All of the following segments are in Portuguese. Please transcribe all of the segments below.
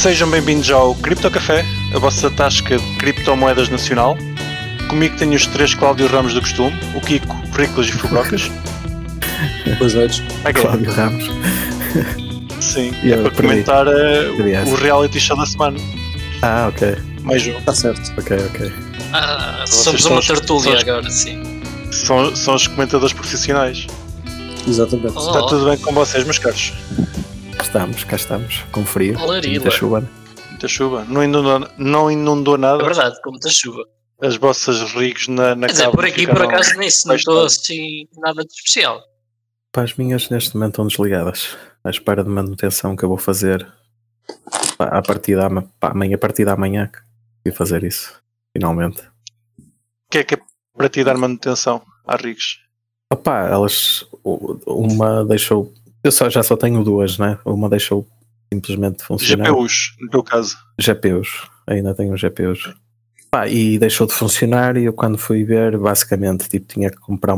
Sejam bem-vindos ao Cripto Café, a vossa tasca de criptomoedas nacional. Comigo tenho os três Cláudio Ramos do costume, o Kiko, Pericles e Fubrocas. Boas noites. Ok, Cláudio Ramos. Sim, E é para comentar Aliás. o reality show da semana. Ah, ok, Mais um. Está certo. ok, ok. Ah, somos uma tertúlia agora, sim. São, são os comentadores profissionais. Exatamente. Oh. Está tudo bem com vocês, meus caros? Estamos, cá estamos, com frio, Larila. muita chuva. Muita chuva. Não inundou, não inundou nada É verdade, com muita chuva. as vossas rigs na, na Quer dizer, cave por aqui por acaso nem se notou assim nada de especial. Pá, as minhas neste momento estão desligadas, à espera de manutenção que eu vou fazer pá, a partir da pá, amanhã, a partir da manhã que fui fazer isso, finalmente. O que é que é para ti dar manutenção às rigs? Opá, elas, uma deixou, eu só, já só tenho duas, né? Uma deixou simplesmente funcionar. GPUs, no teu caso. GPUs, ainda tenho GPUs. Pá, e deixou de funcionar e eu quando fui ver, basicamente, tipo, tinha que comprar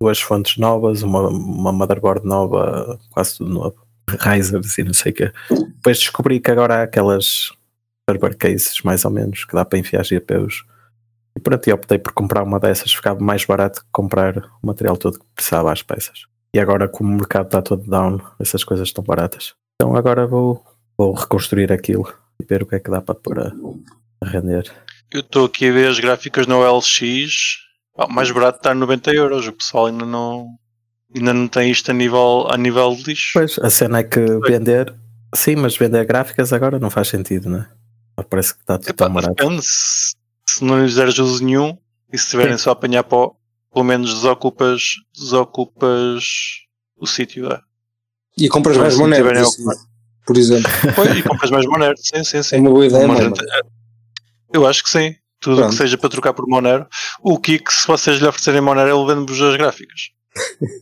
duas fontes novas, uma, uma motherboard nova, quase tudo novo, risers e não sei o quê. Depois descobri que agora há aquelas server cases, mais ou menos, que dá para enfiar GPUs. E pronto, eu optei por comprar uma dessas, ficava mais barato que comprar o material todo que precisava às peças. E agora, como o mercado está todo down, essas coisas estão baratas. Então agora vou, vou reconstruir aquilo e ver o que é que dá para pôr a, a render. Eu estou aqui a ver as gráficas no OLX. Ah, o mais barato está a 90 euros. O pessoal ainda não, ainda não tem isto a nível, a nível de lixo. Pois, a cena é que vender, sim, mas vender gráficas agora não faz sentido, né? Parece que está tudo Epá, tão barato. depende. Se, se não lhes deres uso nenhum e se tiverem só a apanhar pó, pelo menos desocupas, desocupas o sítio. É. E compras mais monedas, assim, por exemplo. Pois, e compras mais Monero. Sim, sim, É sim. uma boa ideia, Uma mano. gente- Eu acho que sim. Tudo o Pronto. que seja para trocar por Monero. O Kiko, se vocês lhe oferecerem Monero, ele vende-vos as gráficas.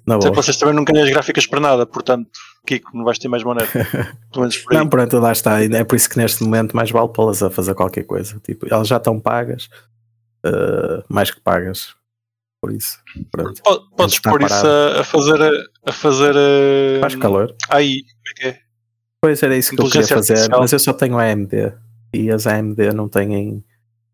Na Até boa. vocês também não ganham as gráficas para nada, portanto, Kiko, não vais ter mais Monero. Pelo menos por aí. Não, pronto, lá está. É por isso que neste momento mais vale pô-las a fazer qualquer coisa. Tipo, elas já estão pagas, eh, mais que pagas. Por isso, pronto. Po- Podes pôr isso a, a fazer. A, a fazer a, Faz calor. Aí, como é que é? Pois era isso que eu queria fazer, artificial. mas eu só tenho AMD e as AMD não têm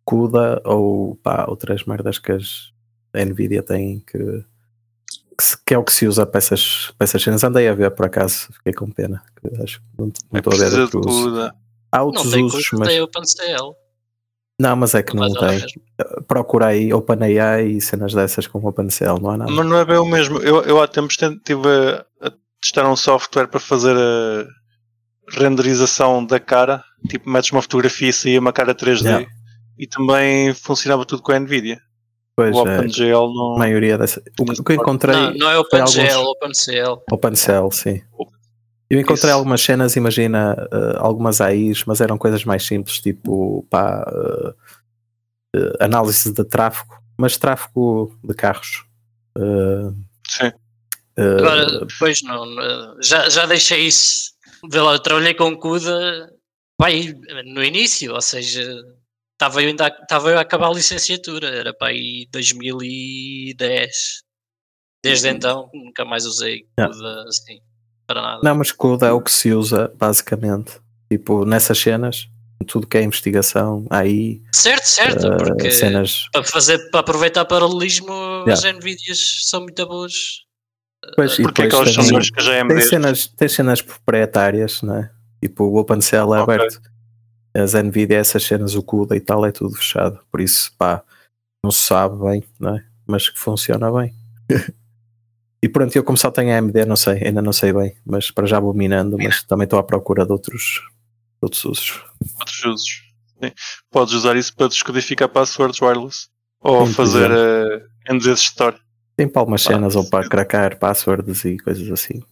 CUDA ou pá, outras merdas que as Nvidia têm que, que, se- que é o que se usa para essas, para essas cenas. Andei a ver por acaso, fiquei com pena. acho que não não É estou a ver precisa de outro uso. tudo. Há Não outros tem usos, mas tem OpenCL. Não, mas é que não olha tem. mesmo. Procura aí OpenAI e cenas dessas com OpenCL, não há nada. Mas não é bem o mesmo. Eu, eu há tempos estive a, a testar um software para fazer a renderização da cara. Tipo, metes uma fotografia e saía uma cara 3D. Yeah. E também funcionava tudo com a Nvidia. Pois o é, OpenGL não. a maioria dessas. O que- o que eu encontrei. Não, não é OpenGL, alguns- OpenCL. OpenCell, sim. Eu encontrei Isso. algumas cenas, imagina, eh, algumas AIs, mas eram coisas mais simples, tipo pá, eh, eh, análise de tráfego, mas tráfego de carros. Sim. Agora, depois não, já, já deixei isso. Vê lá, eu trabalhei com CUDA pai, no início, ou seja, estava eu, ainda, a- estava eu a acabar a licenciatura, era para aí 2010. Desde então nunca mais usei Yeah. CUDA assim, para nada. não, mas CUDA é o que se usa, basicamente. Tipo, nessas cenas, tudo que é investigação, AI, Certo, certo, eh, porque cenas. para fazer para aproveitar paralelismo as Yeah. Nvidias são muito boas. Pois, e Porque aquelas tem- sensores que já é Tem cenas, tem cenas proprietárias, né? Tipo, o OpenCL é Ok. aberto. As Nvidia, essas cenas, o CUDA e tal, é tudo fechado. Por isso, pá, não se sabe bem, né? Mas que funciona bem. e pronto, eu como só tenho AMD, não sei, ainda não sei bem, mas para já vou minando, mas também estou à procura de outros, de outros usos. outros usos. Sim. Podes usar isso para descodificar passwords wireless. Ou Sim, fazer uh, endereços store. Tem para algumas Ah, cenas ou para cracar passwords e coisas assim.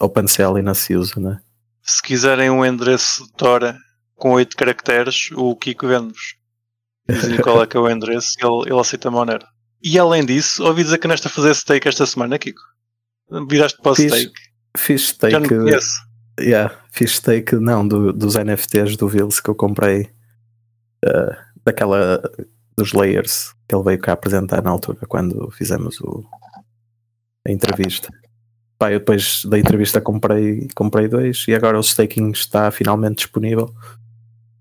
OpenCL ainda se usa, né? Se quiserem um endereço de Tora com 8 caracteres, o Kiko vende-vos. Dizem qual é que é o endereço e ele, ele aceita a Monero. E além disso, ouvi dizer que nesta a fazer stake esta semana, Kiko. Viraste para o Fiz stake. Fiz Já não conheço. Yeah, fiz stake não do- dos NFTs do Vils que eu comprei eh, daquela dos layers que ele veio cá apresentar na altura quando fizemos o, a entrevista. Pá, eu depois da entrevista comprei, comprei dois e agora o staking está finalmente disponível.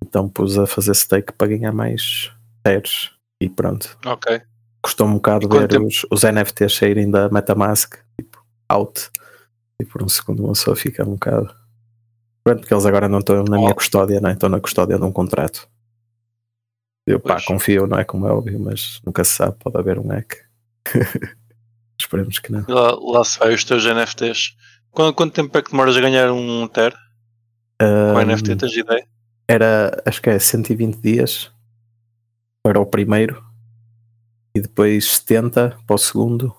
Então pus a fazer stake para ganhar mais shares e pronto. Ok. Custou um bocado ver tempo? os, os NFTs saírem da Metamask, tipo, out. E por um segundo uma pessoa fica um bocado. Pronto, porque eles agora não estão na minha Oh. custódia, não é? estão na custódia de um contrato. Eu pá, Pois. confio, não é como é óbvio, mas nunca se sabe, pode haver um hack. Esperemos que não. Lá, lá se vai os teus NFTs. Quanto, quanto tempo é que demoras a ganhar um TER com Ahm, NFT? Tens ideia? era, acho que é 120 dias para o primeiro e depois 70 para o segundo.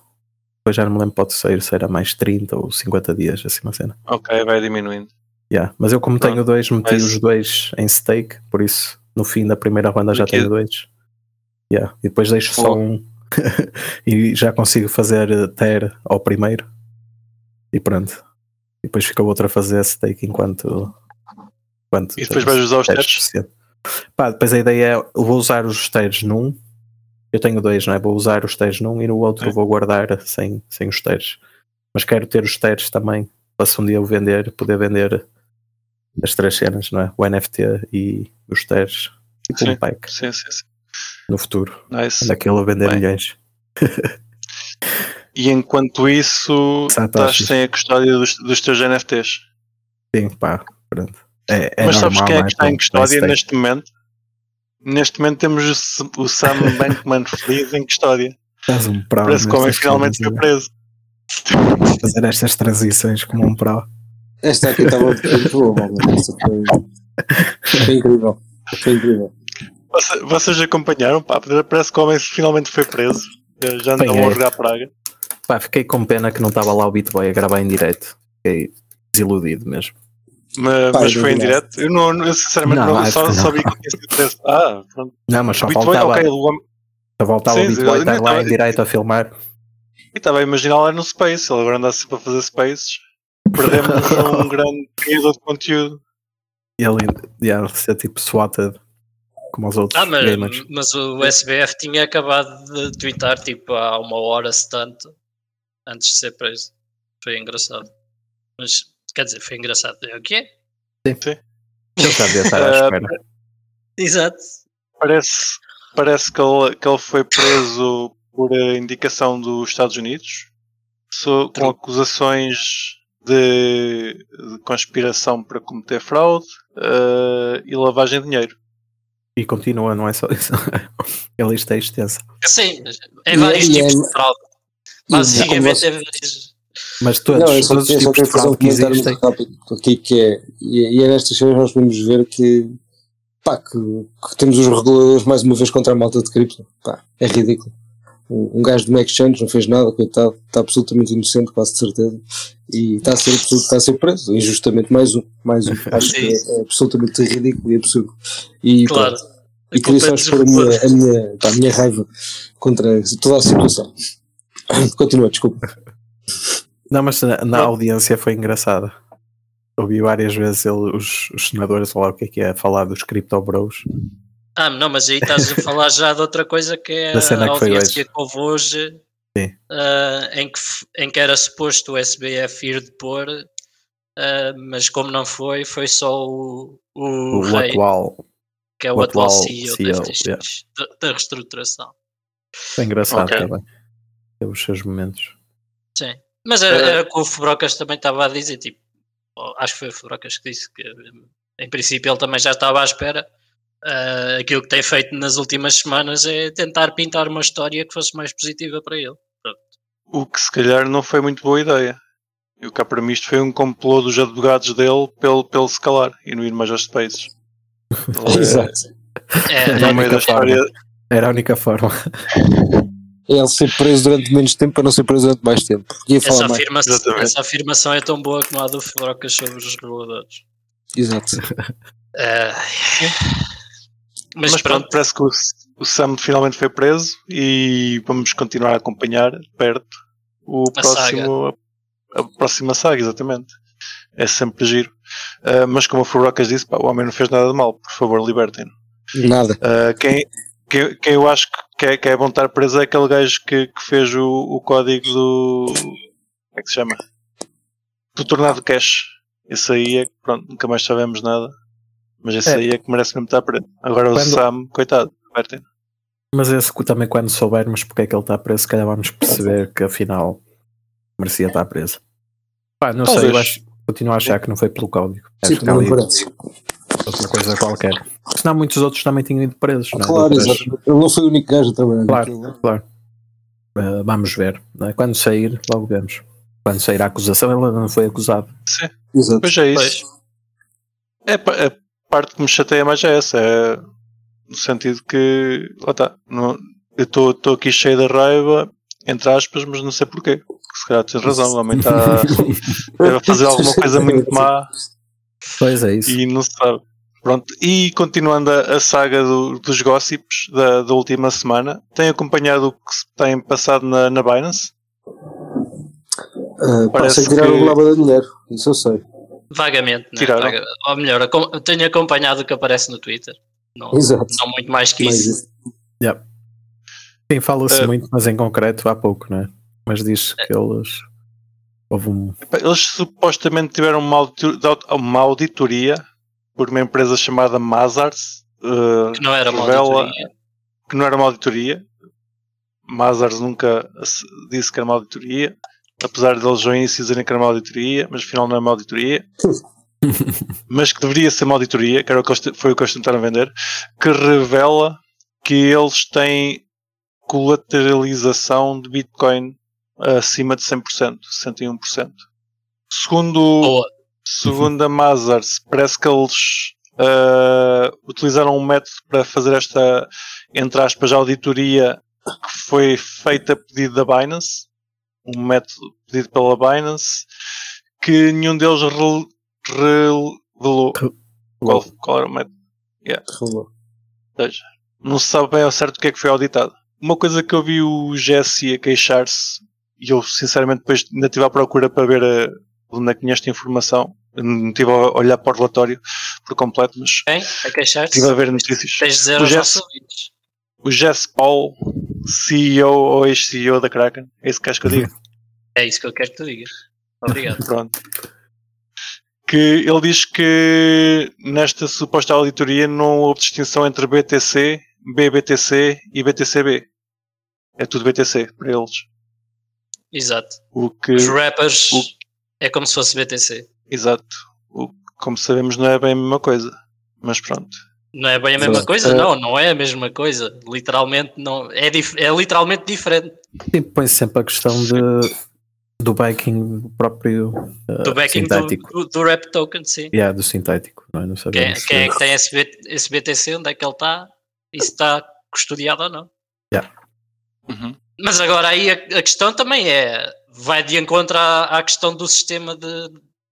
Depois já não me lembro para o terceiro se era mais 30 ou 50 dias, assim uma cena. Ok, vai diminuindo. Yeah. Mas eu, como Pronto, tenho dois, meti mas- os dois em stake, por isso no fim da primeira ronda já tenho dois. Yeah. E depois deixo só Boa. um e já consigo fazer ter ao primeiro e pronto. E depois fica o outro a fazer stake enquanto. enquanto E depois vais usar os teres. Pá, depois a ideia é vou usar os teres num. Eu tenho dois, não é? Vou usar os teres num e no outro É. vou guardar sem, sem os teres. Mas quero ter os teres também para se um dia eu vender, poder vender as três cenas, não é? O NFT e os teres. Tipo Sim. um pack Sim, sim, sim. no futuro. Nice. Daquilo a vender Bem. milhões. E enquanto isso, estás Satoshis. sem a custódia dos, dos teus NFTs. Sim, pá, pronto. É, é Mas sabes normal, quem é não que está em custódia neste momento? Neste momento temos o Sam Bankman Fried em custódia. Estás um pro Parece que o homem nestas finalmente foi preso. né? Fazer estas transições como um pro. Esta aqui estava muito boa, foi, foi incrível. Foi incrível. Você- Vocês acompanharam? Pá, parece que o homem finalmente foi preso. Eh, Já não Bem, estão a é. jogar praga. Pá, fiquei com pena que não estava lá o Bitboy a gravar em direto. Fiquei desiludido mesmo. Mas, Pá, mas eu foi em direto. Eu, não, eu sinceramente Não, não, acho só, que só não. vi que tinha sido preso. Ah, pronto. Não, mas só faltava, ok, o homem. só faltava Sim, o Bitboy estar lá em direto a filmar. E estava a imaginar lá no Space. Ele agora anda sempre a fazer Spaces. Perdemos um grande criador de conteúdo. E ele ia ser tipo swatted como os outros Ah, mas, gamers. mas o SBF tinha acabado de twittar tipo há uma hora se tanto antes de ser preso. Foi engraçado. Mas quer dizer, foi engraçado. É o quê? Ele já devia estar à Ah, espera. Exato. Parece, parece que, ele, que ele foi preso por indicação dos Estados Unidos so- com acusações de, de conspiração para cometer fraude eh, e lavagem de dinheiro. E continua, não é só isso. a lista é extensa. Sim, é vários e tipos é- de fraude. Basicamente é vários. Mas todos, Não, só, todos os tipos de fazer um fraude que comentário existem. muito rápido aqui que é, e, e é nestas cenas nós podemos ver que, pá, que, que temos os reguladores mais uma vez contra a malta de cripto, pá, é ridículo. Um, um gajo de uma exchange não fez nada, coitado, está absolutamente inocente, quase de certeza, e está a ser, está a ser preso, injustamente, mais um, mais um. Acho que é, é absolutamente ridículo e absurdo. E, Claro. pronto, e queria só expor a minha, a minha, pá, a minha raiva contra toda a situação. Continua, desculpa. Não, mas na, na audiência foi engraçada. Ouvi várias vezes ele, os, os senadores, lá o que é que é, falar dos Crypto Bros. Ah, não, mas aí estás a falar já de outra coisa que é Da cena a audiência que houve hoje, ah, em, que, em que era suposto o SBF ir depor, ah, mas como não foi, foi só o, o, O, rei, atual. que é o, o atual, atual CEO, CEO, da FTX, da, da reestruturação. Foi engraçado Ok. também. Teve os seus momentos. Sim. Mas era, Eh, era o que o Fubrocas também estava a dizer, tipo, acho que foi o Fubrocas que disse que em princípio ele também já estava à espera. Ah, aquilo que tem feito nas últimas semanas é tentar pintar uma história que fosse mais positiva para ele. O que se calhar não foi muito boa ideia. E o cá para mim isto foi um complô dos advogados dele pelo, pelo se calar e não ir mais aos Spaces. Ele é- Exato. É, no meio da história. Era a única forma. É ele ser preso durante menos tempo para não ser preso durante mais tempo. Ia essa, falar mais. afirmação, Exatamente. essa afirmação é tão boa como a do Fubrocas sobre os reguladores. Exato. Ah, mas, Mas, pronto, parece que o, o Sam finalmente foi preso e vamos continuar a acompanhar perto o A próximo, a, a próxima saga, exatamente. É sempre giro. Ah, mas como o Furocas disse, pá, o homem não fez nada de mal, por favor, libertem-no. Nada. Ah, quem, quem, quem eu acho que é, que é bom estar preso é aquele gajo que, que fez o, o código do. Como é que se chama? do tornado cash. Esse aí é que, pronto, nunca mais sabemos nada. Mas esse É. aí é que merece mesmo estar preso. Agora o Quando- Sam, coitado, Martin. Mas esse que também quando soubermos porque é que ele está preso, se calhar vamos perceber que afinal merecia estar preso. Pá, não sei, Talvez. eu acho, continuo a achar que não foi pelo código. Sim, Acho que não parece. Outra coisa qualquer. Senão muitos outros também tinham ido presos. não é? Claro, Outras- exatamente. Ele não foi o único gajo a trabalhar Claro. naquilo. Claro. Uh, vamos ver. não é? Quando sair, logo vemos. Quando sair a acusação, ele não foi acusado. Exato. Pois é Pois. isso. É, a parte que me chateia mais é essa. É no sentido que, lá está, não- eu estou aqui cheio de raiva, entre aspas, mas não sei porquê. Porque se calhar tens razão, o homem está a fazer alguma coisa muito má Pois é isso. e não se sabe. Pronto. E continuando a, a saga do- dos gossips da, da última semana, tem acompanhado o que se tem passado na, na Binance? Ah, pá, Parece que tiraram que- o lava de dinheiro, isso eu sei. Vagamente, né? Tiraram. Vaga- ou melhor, acom- tenho acompanhado o que aparece no Twitter. Não, Exato. não muito mais que Mais isso. isso. Sim, fala-se Uh, muito, mas em concreto há pouco, não é? Mas diz que eles. Houve um. Eles supostamente tiveram uma, auditor- uma auditoria por uma empresa chamada Mazars, eh, Que não era uma revela auditoria. que não era uma auditoria. Mazars nunca se- disse que era uma auditoria, apesar de eles início dizerem que era uma auditoria, mas afinal não é uma auditoria. mas que deveria ser uma auditoria, que era o que foi o que eles tentaram vender, que revela que eles têm colateralização de Bitcoin acima de 100%, 61%. Segundo, Boa. Segundo a Mazars, parece que eles ah, utilizaram um método para fazer esta, entre aspas, auditoria que foi feita a pedido da Binance, um método pedido pela Binance, que nenhum deles rel- revelou. Qual, qual era o método? Rolou. seja, não se sabe bem ao certo o que é que foi auditado. Uma coisa que eu vi o GSI a queixar-se, e eu sinceramente depois ainda estive à procura para ver a, onde é que tinha esta informação, não estive a olhar para o relatório por completo, mas Quem? A queixar-te? estive a ver notícias. Tens de dizer Jess-. O Jess Paul, CEO ou ex-CEO da Kraken, é isso que acho que eu digo. É isso que eu quero que tu digas. Obrigado. Pronto. Que ele diz que nesta suposta auditoria não houve distinção entre BTC, BBTC e BTCB. É tudo BTC para eles. Exato. O que, Os rappers o- é como se fosse BTC. exato. O, como sabemos, não é bem a mesma coisa. Mas pronto. Não é bem a mesma Exato. coisa? É. Não, não é a mesma coisa. Literalmente não. É, dif- é literalmente diferente. Sim, põe sempre a questão de, do backing do próprio uh, Do backing do, sintético. do, do rap token, sim. Yeah, do sintético, não é? Não Quem, sabemos. quem é se- que tem esse, B- esse BTC? Onde é que ele está? E se está custodiado ou não? Uhum. Mas agora aí a, a questão também é, vai de encontro à, à questão do sistema de,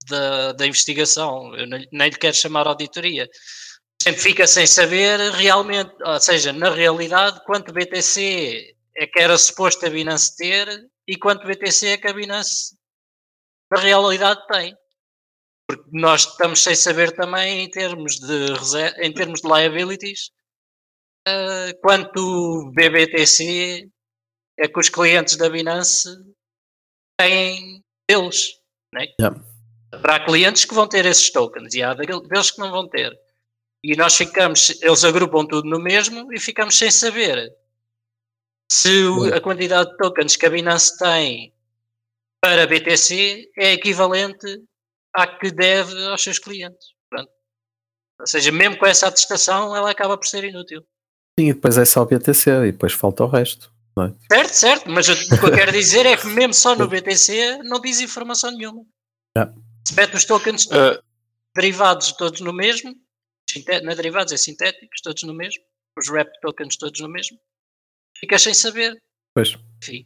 da- da investigação. Eu nem, lhe quero chamar auditoria. Sempre fica sem saber realmente, ou seja, na realidade, quanto BTC é que era suposto a Binance ter e quanto BTC é que a Binance na realidade tem. Porque nós estamos sem saber também em termos de, em termos de liabilities eh, quanto BBTC é que os clientes da Binance têm deles. Né? Yeah. Haverá clientes que vão ter esses tokens e há deles que não vão ter. E nós ficamos, eles agrupam tudo no mesmo e ficamos sem saber se a quantidade de tokens que a Binance tem para BTC é equivalente à que deve aos seus clientes. Pronto. Ou seja, mesmo com essa atestação, ela acaba por ser inútil. Sim, e depois é só o BTC e depois falta o resto. Não é? Certo, certo, mas eu- o que eu quero dizer é que mesmo só no BTC não diz informação nenhuma. Yeah. Se mete os tokens Ah, derivados todos no mesmo, não é derivados, é sintéticos, todos no mesmo, os rep tokens todos no mesmo, ficas sem saber. Pois. Enfim,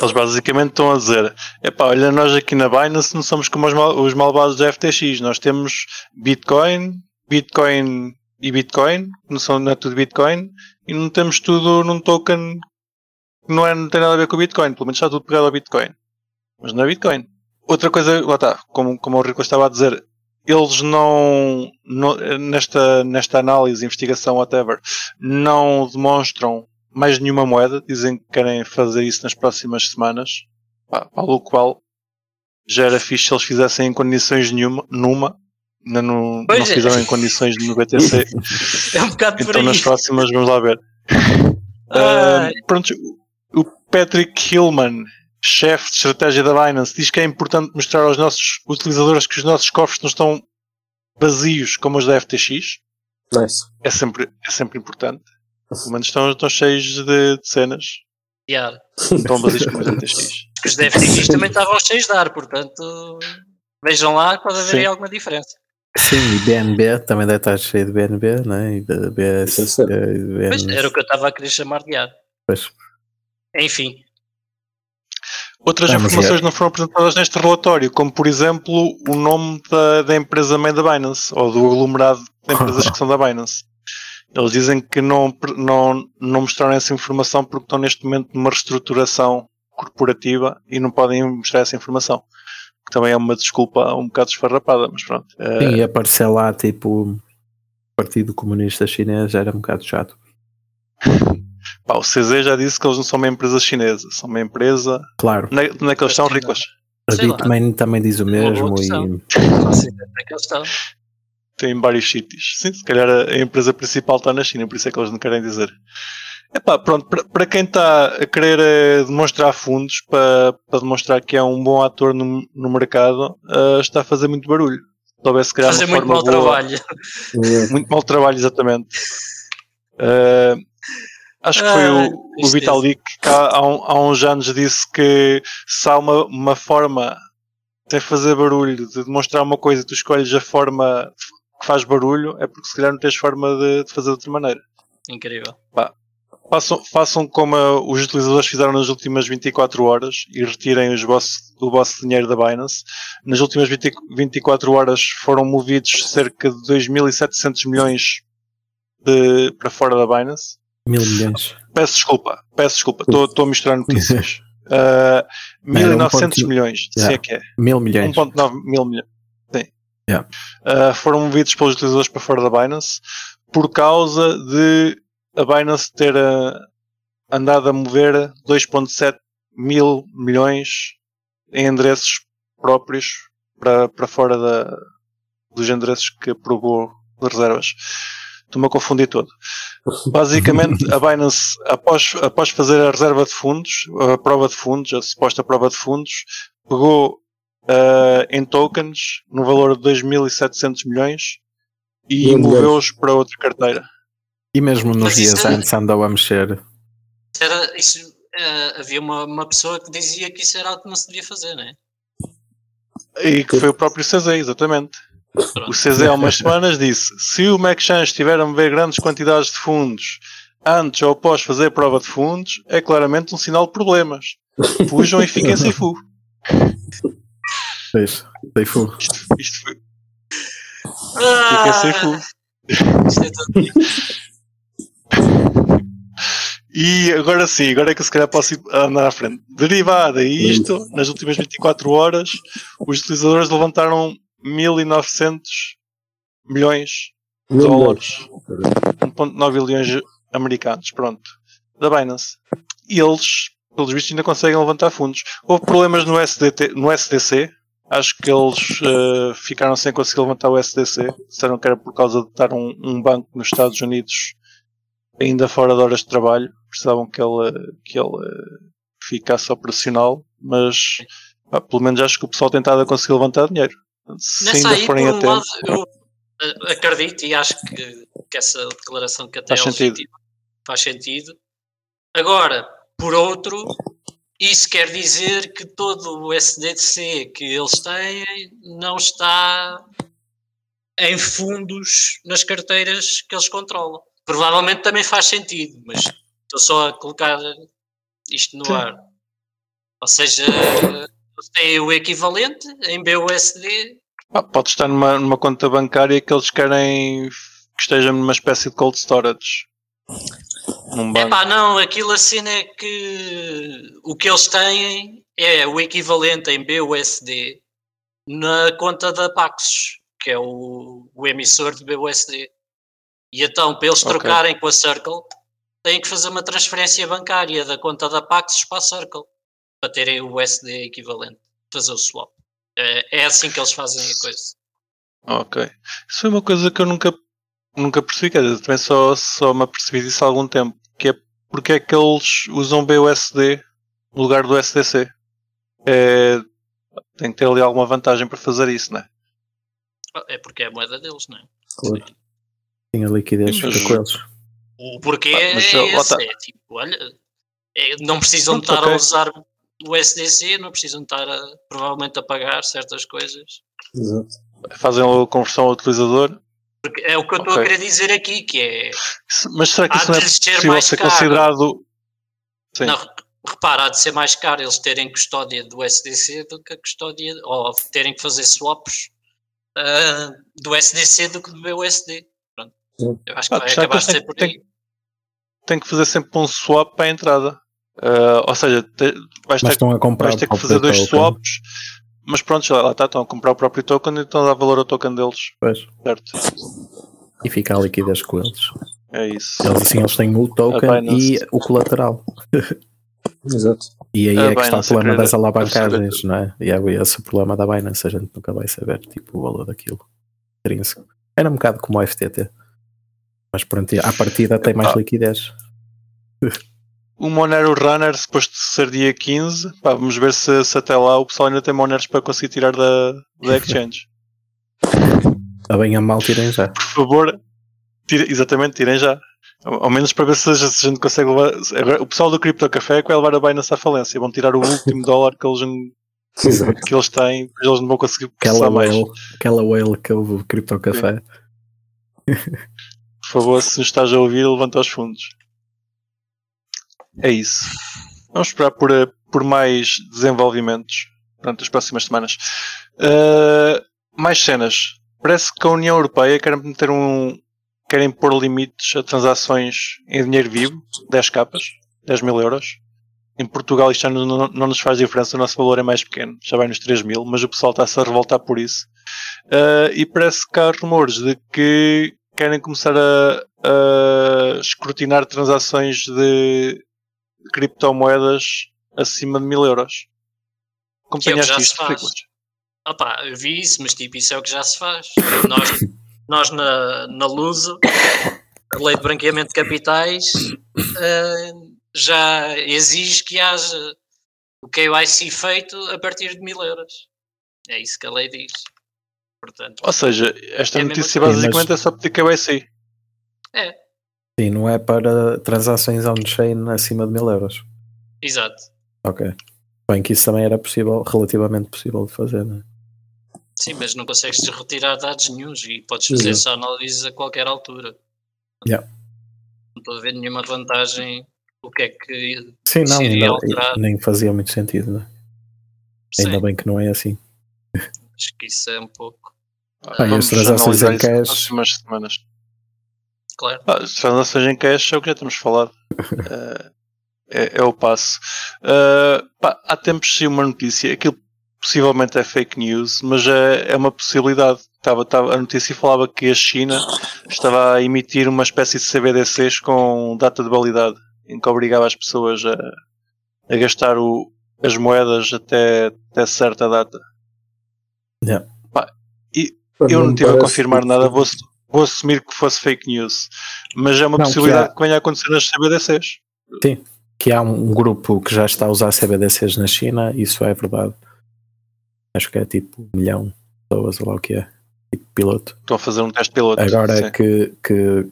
eles basicamente estão a dizer: epá, olha, nós aqui na Binance não somos como os, mal- os malvados da FTX, nós temos Bitcoin, Bitcoin e Bitcoin, não, são, não é tudo Bitcoin, e não temos tudo num token não, é, não tem nada a ver com o Bitcoin, pelo menos está tudo pegado ao Bitcoin. Mas não é Bitcoin. Outra coisa, lá está, como, como o Rico estava a dizer, eles não, não- nesta, nesta análise, investigação, whatever, não demonstram mais nenhuma moeda, dizem que querem fazer isso nas próximas semanas, pá, ao qual já era fixe se eles fizessem em condições nenhuma, numa, não, Pois não é. fizeram em condições no BTC, É um bocado por então nas próximas vamos lá ver. Ah, pronto, Patrick Hillman, chefe de estratégia da Binance, diz que é importante mostrar aos nossos utilizadores que os nossos cofres não estão vazios como os da FTX. Nice. É sempre, é sempre importante. Pelo menos estão, estão cheios de, de cenas. Yeah. Estão vazios como os da FTX. Os DFTX também estavam cheios de ar, portanto, vejam lá, pode haver Sim. aí alguma diferença. Sim, e BNB também deve estar cheio de BNB, né? E de BS. É eh, e de Pois, era o que eu estava a querer chamar de ar. Pois. Enfim, Outras Vamos informações ver. não foram apresentadas neste relatório, como por exemplo o nome da, da empresa mãe da Binance, ou do aglomerado de empresas que são da Binance. Eles dizem que não, não, não mostraram essa informação porque estão neste momento numa reestruturação corporativa e não podem mostrar essa informação. Que também é uma desculpa um bocado esfarrapada, mas pronto. Eh, Sim, e aparecer lá tipo Partido Comunista Chinês era um bocado chato. pá, o CZ já disse que eles não são uma empresa chinesa, são uma empresa. Claro, Onde é, é que eles estão, ricos? a. Bitmain também diz o mesmo e não sei onde é que eles estão. tem vários sítios. Sim, se calhar a, empresa principal está na China, por isso é que eles não querem dizer. Epá, pronto, para- quem está a querer eh, demonstrar fundos, para, para demonstrar que é um bom ator no, no mercado, eh, está a fazer muito barulho. Talvez se calhar Fazer uma muito forma mau boa- trabalho. Yeah. Muito mau trabalho, exatamente. Eh, acho que foi Ah, o, o tristeza. Vitalik que há, há, um- há uns anos disse que se há uma, uma forma de fazer barulho, de demonstrar uma coisa e tu escolhes a forma que faz barulho, é porque se calhar não tens forma de, de fazer de outra maneira. Incrível. Façam, façam como ah, os utilizadores fizeram nas últimas 24 horas e retirem os vosso, o vosso dinheiro da Binance. Nas últimas 20 24 horas foram movidos cerca de 2.700 milhões de- para fora da Binance. Mil milhões. Peço desculpa, peço desculpa, estou a misturar notícias. Uh, Não, era 1.900 1.1. milhões, se Yeah. é que é. Mil milhões. 1.9 mil milhões. Sim. Yeah. Uh, foram movidos pelos utilizadores para fora da Binance por causa de a Binance ter uh, andado a mover 2.7 mil milhões em endereços próprios para, para fora da, dos endereços que aprovou de reservas. Estou-me a confundir todo. Basicamente, a Binance, após, após fazer a reserva de fundos, a prova de fundos, a suposta prova de fundos, pegou uh, em tokens no valor de 2.700 milhões e moveu-os para outra carteira. E mesmo nos Mas dias antes andou a mexer. Era, isso, eh, havia uma, uma pessoa que dizia que isso era algo que não se devia fazer, não é? E que foi o próprio CZ, exatamente. O CZ há umas semanas disse: se o MacChan estiver a mover grandes quantidades de fundos antes ou após fazer prova de fundos, é claramente um sinal de problemas. Fujam e fiquem sem fu. Pois, dei fogo. Isto, isto foi. Fiquem sem fu. Ah, isto é tudo- E agora sim, agora é que eu se calhar posso andar à frente. Derivado a isto, nas últimas 24 horas, os utilizadores levantaram 1.900 milhões de dólares. 1.9 bilhões americanos, pronto. Da Binance. E eles, pelos vistos, ainda conseguem levantar fundos. Houve problemas no, SDT, no SDC. Acho que eles eh, ficaram sem conseguir levantar o SDC. Disseram que era por causa de estar um, um banco nos Estados Unidos ainda fora de horas de trabalho. Precisavam que ele, que ele eh, ficasse operacional. Mas pelo menos acho que o pessoal tem estado a conseguir levantar dinheiro. Nessa aí, por um lado, eu acredito e acho que, que essa declaração que até Faz é sentido. faz sentido. Agora, por outro, isso quer dizer que todo o SDC que eles têm não está em fundos nas carteiras que eles controlam. Provavelmente também faz sentido, mas estou só a colocar isto no Sim. ar. Ou seja, têm o equivalente em BUSD Ah, pode estar numa, numa conta bancária que eles querem que esteja numa espécie de cold storage. Num banco. Epá, não, aquilo assim é que o que eles têm é o equivalente em BUSD na conta da Paxos, que é o, o emissor de BUSD. E então, para eles Ok. trocarem com a Circle, têm que fazer uma transferência bancária da conta da Paxos para a Circle, para terem o USD equivalente, fazer o swap. É, é assim que eles fazem a coisa. Ok. Isso foi uma coisa que eu nunca, nunca percebi, quer dizer, também só, só me apercebi disso há algum tempo, que é porque é que eles usam BUSD no lugar do SDC. É, tem que ter ali alguma vantagem para fazer isso, não é? É porque é a moeda deles, não é? Claro. Tinha liquidez Mas- fica com eles. O porquê Ah, mas, é, ó, esse, tá. é tipo, olha, é, não precisam de Pronto, estar a ok. usar o SDC, não precisam estar a, provavelmente a pagar certas coisas. Exato. Fazem a conversão ao utilizador. Porque é o que eu estou Ok. a querer dizer aqui, que é. Mas será que Há isso não é ser possível mais ser caro. considerado? Sim. Não, repara, há de ser mais caro eles terem custódia do SDC do que a custódia, ou terem que fazer swaps ah, do SDC do que do BUSD. Pronto. Eu acho que Ah, vai acabar de ser por aí. Tem que fazer sempre um swap para a entrada. Ah, ou seja, te- vais ter, estão a comprar vais ter que fazer dois token. swaps. Mas pronto, já lá está, estão a comprar o próprio token e estão a dar valor ao token deles. Pois. Certo? E fica a liquidez com eles. É isso. Eles assim eles têm o token e o colateral. Exato. E aí A é que está o problema das alavancagens, não é? E é esse o problema da Binance, a gente nunca vai saber tipo, o valor daquilo. Intrínseco. Era um bocado como o FTT. Mas pronto, à partida tem mais Epá. liquidez. O Monero Runner, suposto ser dia 15, pá, vamos ver se, se até lá o pessoal ainda tem Moneros para conseguir tirar da, da exchange. A bem a mal tirem já. Por favor, tire- exatamente, tirem já. Ao ao menos para ver se a gente se a gente consegue levar. se- agora, O pessoal do Crypto Café é que vai levar a Binance à falência. Vão tirar o último dólar que eles, Exato. que eles têm, depois eles não vão conseguir Aquela mais. whale, aquela whale que houve o Crypto Café. Por favor, se nos estás a ouvir, levanta os fundos. É isso. Vamos esperar por, eh, por mais desenvolvimentos durante as próximas semanas. Uh, mais cenas. Parece que a União Europeia quer meter um. querem pôr limites a transações em dinheiro vivo, 10 capas, 10 mil euros. Em Portugal isto não, não nos faz diferença, o nosso valor é mais pequeno, já vai nos 3 mil, mas o pessoal está-se a revoltar por isso. Uh, e parece que há rumores de que querem começar a, a escrutinar transações de criptomoedas acima de mil euros. Que é o que já Acompanhaste se isto, faz. Opá, eu vi isso, mas tipo, isso é o que já se faz. Nós, nós na, na Luso, a lei de branqueamento de capitais, eh, já exige que haja o KYC feito a partir de mil euros. É isso que a lei diz. Portanto, Ou seja, esta É notícia basicamente Mas- é só pedir KYC. Sim, não é para transações on-chain acima de mil euros. exato. Ok. Bem que isso também era possível, relativamente possível de fazer, não é? Sim, mas não consegues retirar dados nenhums e podes fazer Exato. só análises a qualquer altura. Yeah. Não estou a ver nenhuma vantagem. O que é que. Sim, não, ainda- alterar. nem fazia muito sentido, não é? Ainda Sim, bem que não é assim. acho que isso é um pouco. Ah, Vamos as transações em nas cash? próximas semanas. Claro. Ah, as transações em cash é o que já temos falado. Eh, é, é o passo. Eh, pá, há tempos sim uma notícia, aquilo possivelmente é fake news, mas é, é uma possibilidade. Estava, estava, a notícia falava que a China estava a emitir uma espécie de CBDCs com data de validade, em que obrigava as pessoas a, a gastar o, as moedas até, até certa data. Eu não estive a confirmar nada, vou, vou assumir que fosse fake news, mas é uma Não, que possibilidade há- que venha a acontecer nas CBDCs. Que há um grupo que já está a usar CBDCs na China, isso é verdade. Acho que é tipo um milhão de pessoas, ou lá o que é. Tipo piloto. Estão a fazer um teste piloto. Agora sim. é que, que,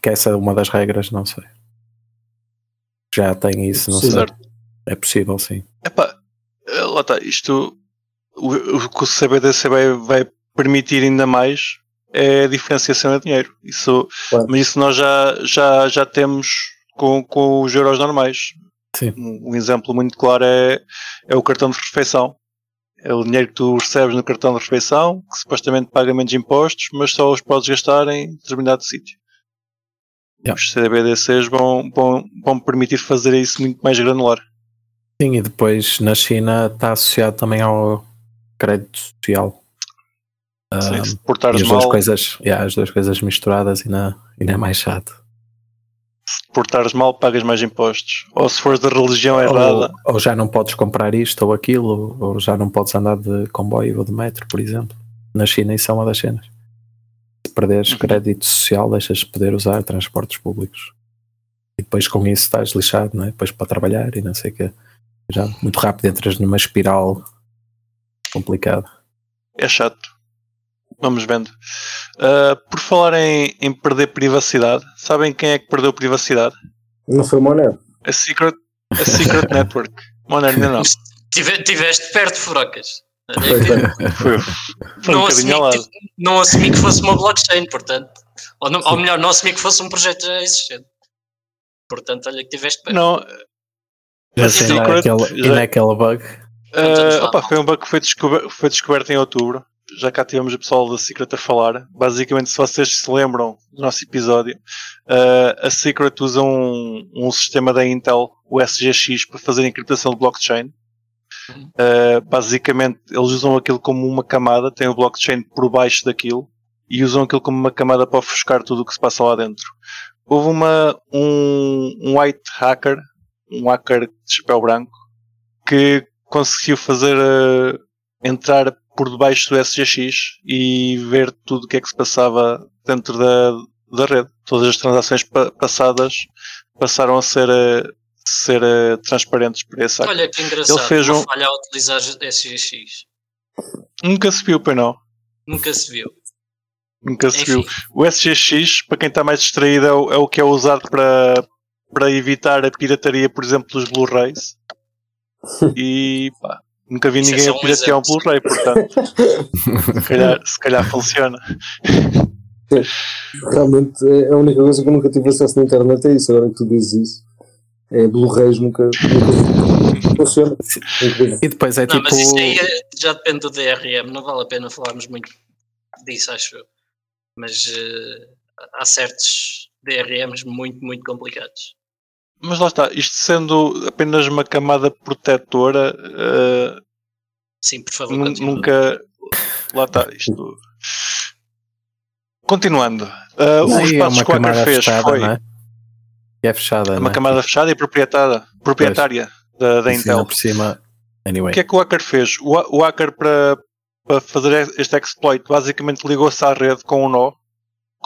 que essa é uma das regras, não sei. Já tem isso, não sei. É possível, sim. Epá, eh, lá está, isto o, o que o CBDC vai, vai permitir ainda mais é a diferenciação de dinheiro. Isso, Claro. Mas isso nós já, já, já temos com, com os euros normais. Sim. Um, um exemplo muito claro é, é o cartão de refeição. É o dinheiro que tu recebes no cartão de refeição, que supostamente paga menos impostos, mas só os podes gastar em determinado sítio. Yeah. Os CBDCs vão, vão, vão permitir fazer isso muito mais granular. Sim, e depois na China está associado também ao crédito social. Sim, se e portares as duas mal, coisas, yeah, as duas coisas misturadas ainda, ainda é mais chato. se portares mal, pagas mais impostos. Ou se fores da religião errada. Ou, ou já não podes comprar isto ou aquilo, ou, ou já não podes andar de comboio ou de metro, por exemplo. Na China isso é uma das cenas. Se perderes Uhum. crédito social, deixas de poder usar transportes públicos. E depois com isso estás lixado, não é? Depois para trabalhar e não sei o quê. Já muito rápido entras numa espiral complicada. É chato. Vamos vendo. Ah, por falar em, em perder privacidade, sabem quem é que perdeu privacidade? Não foi Monero. A Secret, a Secret Network. Monero ainda não. Tive- tiveste perto, é. Foi, foi um não, bocadinho ao assumi, que, não assumi que fosse uma blockchain, portanto. Ou, não- ou melhor, não assumi que fosse um projeto já existente. Portanto, olha que tiveste perto. Não, Mas é aquela, ainda é aquela bug. Vamos Ah, lá. opa, foi um bug que foi, descober- foi descoberto em outubro. Já cá tivemos o pessoal da Secret a falar. Basicamente, se vocês se lembram do nosso episódio, ah, a Secret usa um, um sistema da Intel, o SGX, para fazer encriptação de blockchain. Ah, basicamente, eles usam aquilo como uma camada, tem o blockchain por baixo daquilo e usam aquilo como uma camada para ofuscar tudo o que se passa lá dentro. Houve uma, um, um white hacker, um hacker de chapéu branco, que conseguiu fazer eh, entrar por debaixo do SGX e ver tudo o que é que se passava dentro da, da rede. Todas as transações pa- passadas passaram a ser, eh, ser eh, transparentes por esse. Olha que engraçado. Ele fez um- falha a utilizar SGX. Nunca se viu, pois não. Nunca se viu. Nunca se viu. O SGX, para quem está mais distraído, é o, é o que é usado para, para evitar a pirataria, por exemplo, dos Blu-rays. E pá, nunca vi Isso é ninguém a um piratear um exemplo. Blu-ray, portanto, se calhar, se calhar funciona. Realmente é a única coisa que eu nunca tive acesso na internet é isso, agora que tu dizes isso. É Blu-rays nunca, nunca funciona. É. E depois é não, tipo. mas isso aí é- já depende do DRM. Não vale a pena falarmos muito disso, acho eu. Mas eh, há certos DRMs muito, muito complicados. Mas lá está, isto sendo apenas uma camada protetora, eh, Sim, por favor, nunca. Lá está, isto. Continuando, os e é passos uma que o hacker camada fez fechada, foi não é? É fechada. É não uma é? camada fechada e proprietada, proprietária da, da Assim, Intel. por cima. Anyway. O que é que o hacker fez? O, o hacker, para, para fazer este exploit, basicamente ligou-se à rede com um nó,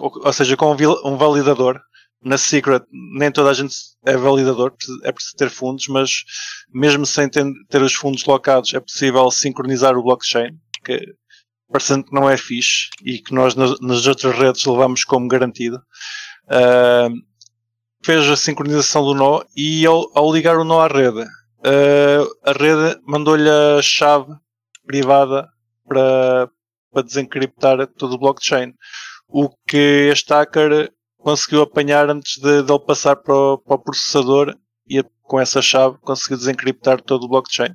ou, ou seja, com um, vil- um validador. Na Secret, nem toda a gente é validador, é preciso ter fundos, mas mesmo sem ter, os fundos locados, é possível sincronizar o blockchain, que parecendo que não é fixe e que nós nas, outras redes levamos como garantido. Ah, fez a sincronização do nó e ao, ao ligar o nó à rede, ah, a rede mandou-lhe a chave privada para, para desencriptar todo o blockchain. O que este hacker conseguiu apanhar antes de, de ele passar para o, para o processador e com essa chave conseguiu desencriptar todo o blockchain.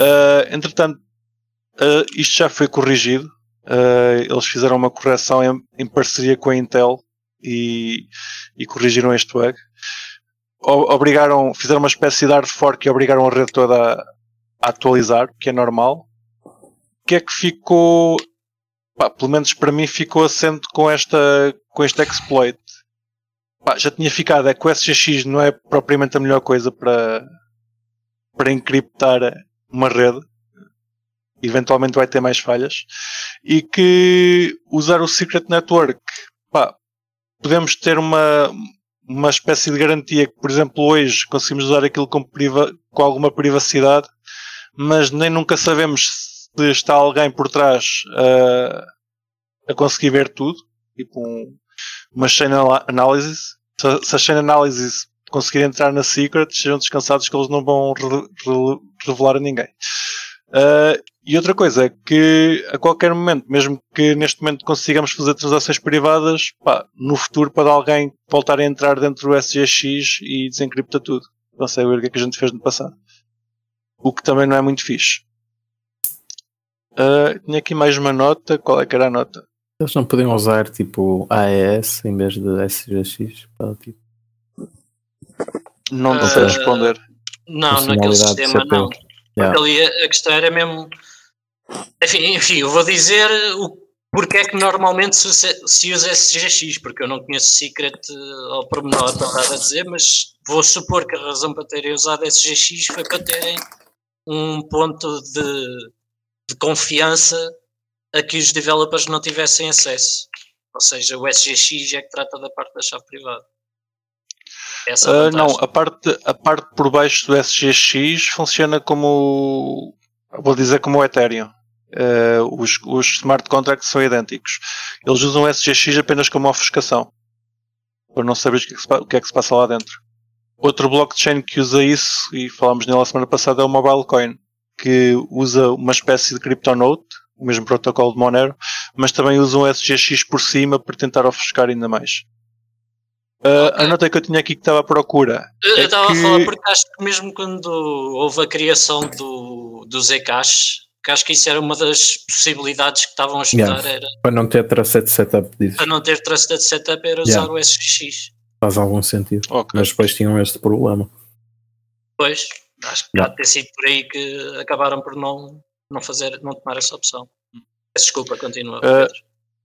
Ah, entretanto, ah, isto já foi corrigido. Ah, eles fizeram uma correção em, em parceria com a Intel e, e corrigiram este bug. O- Obrigaram, fizeram uma espécie de hard fork e obrigaram a rede toda a, a atualizar, o que é normal. O que é que ficou, pá, pelo menos para mim, ficou assente com, esta, com este exploit? Pá, já tinha ficado, é que o SGX não é propriamente a melhor coisa para, para encriptar uma rede. Eventualmente vai ter mais falhas. E que usar o Secret Network, pá, podemos ter uma, uma espécie de garantia que, por exemplo, hoje conseguimos usar aquilo com, priva- com alguma privacidade, mas nem nunca sabemos se está alguém por trás ah, a conseguir ver tudo, tipo um, uma chain ana- analysis. Se, se a chain analysis conseguir entrar na secret, sejam descansados que eles não vão re- re- revelar a ninguém. Ah, e outra coisa é que a qualquer momento, mesmo que neste momento consigamos fazer transações privadas, pá, no futuro pode alguém voltar a entrar dentro do SGX e desencripta tudo. Não sei o que é que a gente fez no passado. O que também não é muito fixe. Ah, tinha aqui mais uma nota. Qual é que era a nota? Eles não podiam usar tipo AES em vez de SGX para tipo. Não te Ah, sei responder. Não, naquele sistema CPU. não. Yeah. Ali a, a questão era mesmo. Enfim, enfim, eu vou dizer o, porque é que normalmente se, usa- se usa SGX? Porque eu não conheço Secret eh, ao pormenor para estar a dizer, mas vou supor que a razão para terem usado SGX foi para terem um ponto de, de confiança a que os developers não tivessem acesso. Ou seja, o SGX é que trata da parte da chave privada. Ah, não, a parte, a parte por baixo do SGX funciona como. Vou dizer como o Ethereum. Ah, os, os smart contracts são idênticos. Eles usam o SGX apenas como ofuscação. Para não saberes o que, é que se, o que é que se passa lá dentro. Outro blockchain que usa isso, e falámos nele a semana passada, é o Mobilecoin, que usa uma espécie de CryptoNote, o mesmo protocolo de Monero, mas também usa um SGX por cima para tentar ofuscar ainda mais. Ok. A nota que eu tinha aqui que estava à procura Eu é estava que- a falar porque acho que mesmo quando houve a criação do, do Zcash, que acho que isso era uma das possibilidades que estavam a estudar, Yeah. era Para não ter tracete setup disso. para não ter trusted setup era usar Yeah. o SGX. Faz algum sentido. Ok. Mas depois tinham este problema. Pois, acho que Yeah. há de ter sido por aí que acabaram por não, não fazer, não tomar essa opção. Peço Desculpa, continua. Uh.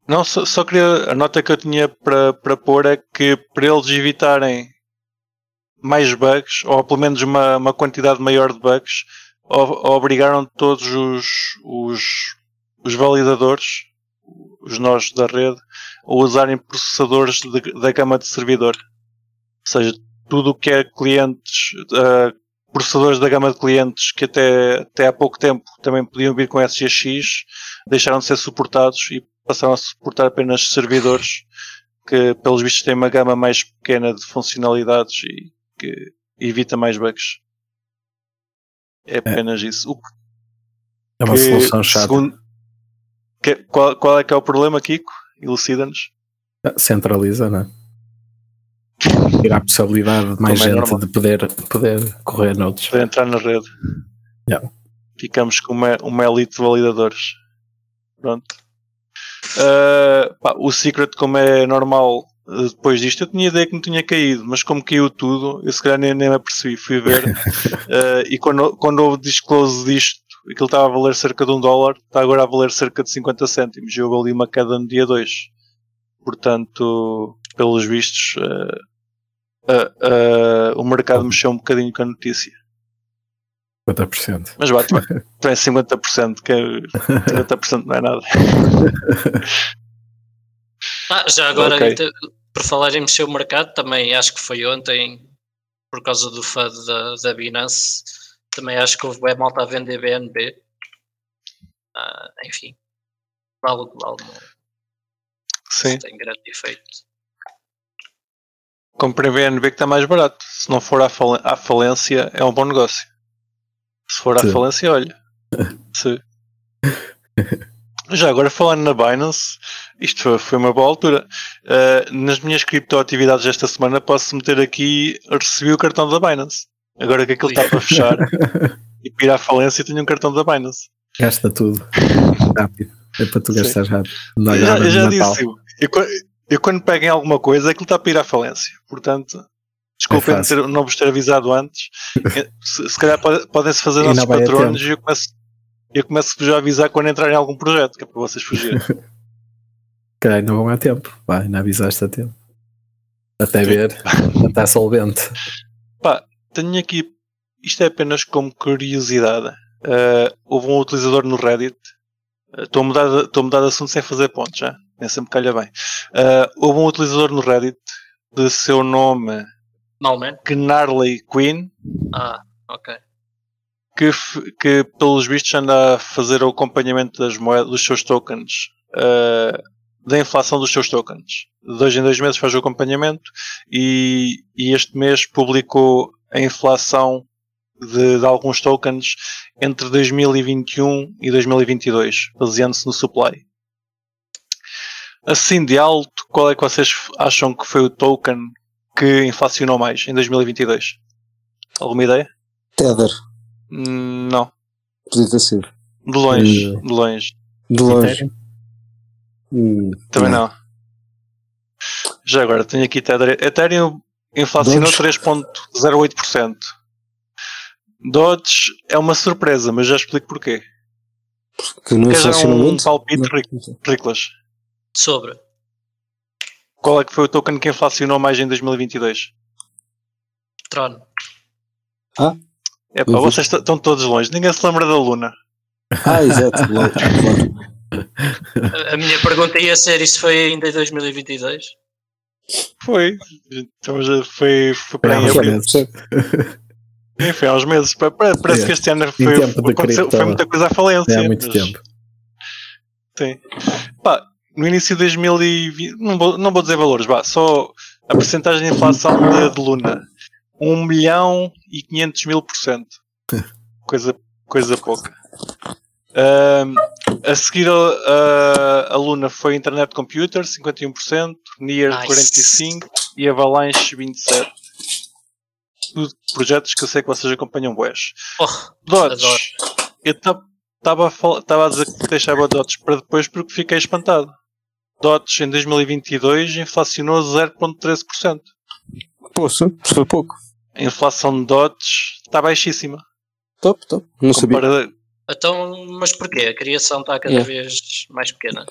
Não, só, só queria. A nota que eu tinha para, para pôr é que para eles evitarem mais bugs, ou pelo menos uma, uma quantidade maior de bugs, obrigaram todos os, os, os validadores, os nós da rede, a usarem processadores de- da gama de servidor. Ou seja, tudo o que é clientes, uh, processadores da gama de clientes que até, até há pouco tempo também podiam vir com SGX, deixaram de ser suportados e passaram a suportar apenas servidores que, pelos vistos, têm uma gama mais pequena de funcionalidades e que evita mais bugs. É apenas isso. O que, É uma solução chata. segundo- que- qual, qual é que é o problema, Kiko? Elucida-nos. Centraliza, não é? Tirar a possibilidade de mais é gente normal. de poder, poder correr noutros. Para entrar na rede. Yeah. Ficamos com uma, uma elite de validadores. Pronto. Ah, pá, o Secret, como é normal, depois disto, eu tinha ideia que não tinha caído, mas como caiu tudo, eu se calhar nem, nem me apercebi. Fui ver. ah, e quando, quando houve disclose disto, aquilo estava a valer cerca de um dólar, está agora a valer cerca de 50 cêntimos. E houve ali uma queda no dia 2. Portanto, pelos vistos, ah, ah, ah, o mercado mexeu um bocadinho com a notícia. 50%. Mas bate, também 50%, que é, 50% não é nada. Ah, já agora, Ok. te- por falar em mexer o mercado, também acho que foi ontem, por causa do FUD da, da Binance, também acho que houve web malta a vender BNB. Ah, enfim, vale o que vale, não Sim. tem grande efeito. Comprei BNB que está mais barato. Se não for à, fal- à falência, é um bom negócio. Se for à Sim. falência, olha. Sim. Já agora falando na Binance, isto foi, foi uma boa altura. Uh, nas minhas criptoatividades esta semana posso meter aqui, recebi o cartão da Binance. Agora que aquilo está para fechar e para ir à falência, tenho um cartão da Binance. Gasta tudo. Rápido. É para tu gastar rápido. Não Eu já, eu já disse, eu, eu quando pego em alguma coisa, aquilo está para ir à falência. Portanto, desculpem É ter- não vos ter avisado antes. Se, se calhar pode- podem-se fazer E nossos patronos e eu começo, eu começo já a avisar quando entrarem em algum projeto, que é para vocês fugirem. Caralho, não vão a tempo. Vai, não avisaste a tempo. Até ver. Está solvente. Pá, tenho aqui, isto é apenas como curiosidade. Eh, houve um utilizador no Reddit. eh, Estou estou a mudar de assunto sem fazer pontos já. Nem sempre calha bem. Eh, houve um utilizador no Reddit de seu nome Malman? Gnarly Queen Ah, ok. que, que pelos vistos anda a fazer o acompanhamento das moedas, dos seus tokens, eh, da inflação dos seus tokens. De dois em dois meses faz o acompanhamento e, e este mês publicou a inflação de, de alguns tokens entre 2021 e 2022, baseando-se no supply. Assim de alto, qual é que vocês acham que foi o token que inflacionou mais em 2022? Alguma ideia? Tether, Hum, Não. podia ter sido. De longe, Hum. de longe. De longe. Hum, Também não. Já agora, tenho aqui Tether. Ethereum inflacionou Doge? 3.08%. Dodge é uma surpresa, mas já explico porquê. Que não Queres dar inflaciona um palpite, Não. Sobre. Qual é que foi o token que inflacionou mais em 2022? Tron. É pá, vou- vocês estão todos longe. Ninguém se lembra da Luna. Ah, exato. A- A minha pergunta ia ser: isso foi ainda em 2022? Foi. Então já foi, foi para Foi abril. meses. Sim, Foi há uns meses. Pa- pa- Parece É. que este ano foi, cripto. foi muita coisa à falência. É há muito mas- tempo. Sim. Pá, no início de 2020, não vou, não vou dizer valores, vá, só a porcentagem de inflação de, de Luna. 1 milhão e 500 mil por cento. Coisa, coisa pouca. A seguir a, a, a Luna foi Internet Computer, 51%, Near Nice. 45% e Avalanche 27%. Tudo projetos que eu sei que vocês acompanham bués. Oh, Dots. Adoro. Eu estava a, a dizer que deixava Dots para depois porque fiquei espantado. Dots em 2022 inflacionou 0,13%. Poxa, foi pouco. A inflação de Dots está baixíssima. Top, top. Não sabia. Então, mas porquê? A criação está cada É. vez mais pequena.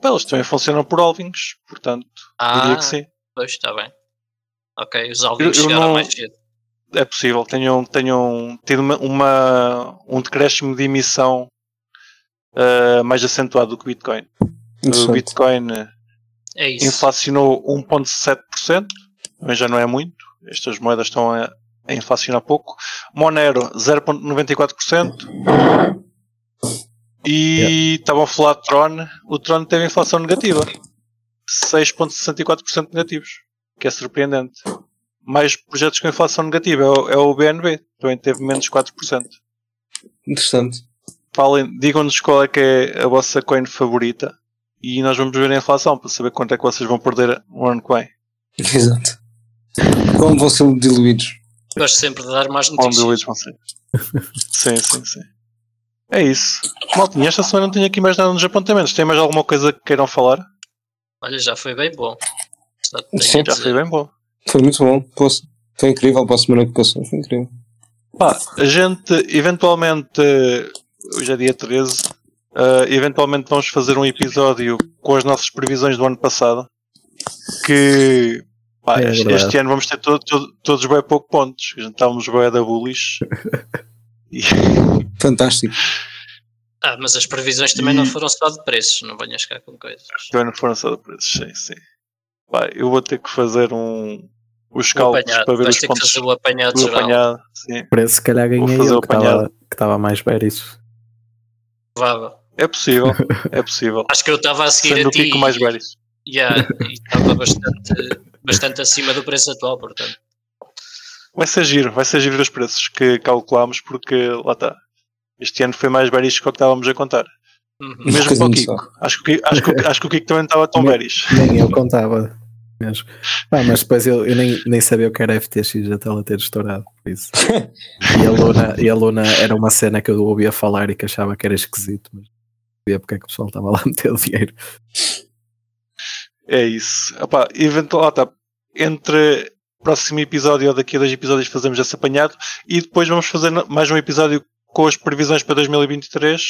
Pá, eles também funcionam por halvings, portanto, diria Ah, que sim. pois está bem. Ok, os alvinhos Eu- eu chegaram não- mais cedo. É possível. Tenham, tenham tido uma, uma- um decréscimo de emissão ah, mais acentuado do que o Bitcoin. O. Bitcoin eh, É isso. inflacionou 1,7%, mas já não é muito. Estas moedas estão a, a inflacionar pouco. Monero 0,94%. E estavam a falar de Tron. O Tron teve inflação negativa. 6,64% negativos. Que é surpreendente. Mais projetos com inflação negativa é o, é o BNB. Também teve menos 4%. Interessante. Falem, digam-nos qual é que é a vossa coin favorita. E nós vamos ver a inflação para saber quanto é que vocês vão perder no ano que vem. Exato. Como vão ser diluídos? Gosto sempre de dar mais notícias. eles vão ser. sim, sim, sim. É isso. Maltinha, esta semana não tenho aqui mais nada nos apontamentos. Tem mais alguma coisa que queiram falar? Olha, já foi bem bom. Sim. Já foi bem bom. Foi muito bom. Foi incrível para a semana que passou. Foi incrível. Pá, a gente eventualmente, hoje é dia 13, eh, eventualmente vamos fazer um episódio com as nossas previsões do ano passado. Que pá, É este, ano vamos ter to- to- todos bem pouco pontos. A gente estávamos bem da bullish. E- Fantástico. Ah, mas as previsões também não E- foram só de preços, não venhas cá com coisas. Também não foram só de preços, sim, sim. Pá, eu vou ter que fazer um, os O cálculos para ver vais os ter que pontos fazer o apanhado do geral. apanhado. Sim. Esse, se calhar, Vou ganhei fazer eu o que estava apanhado. que estava mais bearish. Provável. É possível, é possível. Acho que eu estava a seguir Sendo a o ti Kiko mais bearish. yeah, e estava bastante, bastante acima do preço atual, portanto. Vai ser giro, vai ser giro os preços que calculámos, porque lá está. Este ano foi mais bearish que o que estávamos a contar. Uhum. Um Mesmo para o Kiko. Acho que, o Kiko- acho, que, o- acho que o Kiko também estava tão Nem- bearish. Nem eu contava mesmo. Pá, mas depois eu, eu nem, nem sabia o que era FTX até ela ter estourado. Por isso. E a, Luna, e a Luna era uma cena que eu ouvia falar e que achava que era esquisito, mas sabia porque é que o pessoal estava lá a meter o dinheiro. É isso. Epá, eventual, lá está. Entre o próximo episódio ou daqui a dois episódios fazemos esse apanhado e depois vamos fazer mais um episódio com as previsões para 2023.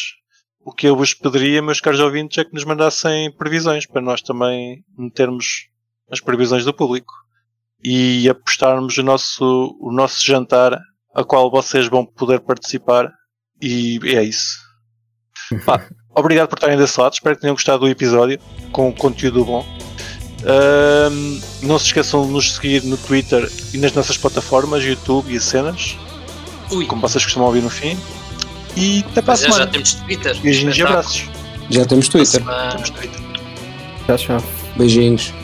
O que eu vos pediria, meus caros ouvintes, é que nos mandassem previsões para nós também metermos as previsões do público e apostarmos o nosso, o nosso jantar a qual vocês vão poder participar. E é isso. Pá, obrigado por estarem desse lado. Espero que tenham gostado do episódio com conteúdo bom. Ahm, não se esqueçam de nos seguir no Twitter e nas nossas plataformas, YouTube e cenas, Ui, como vocês costumam ouvir no fim. E até para a é, já semana. temos Twitter. Beijinhos e abraços. Já temos Twitter. Temos Twitter. Tchau, tchau. Beijinhos.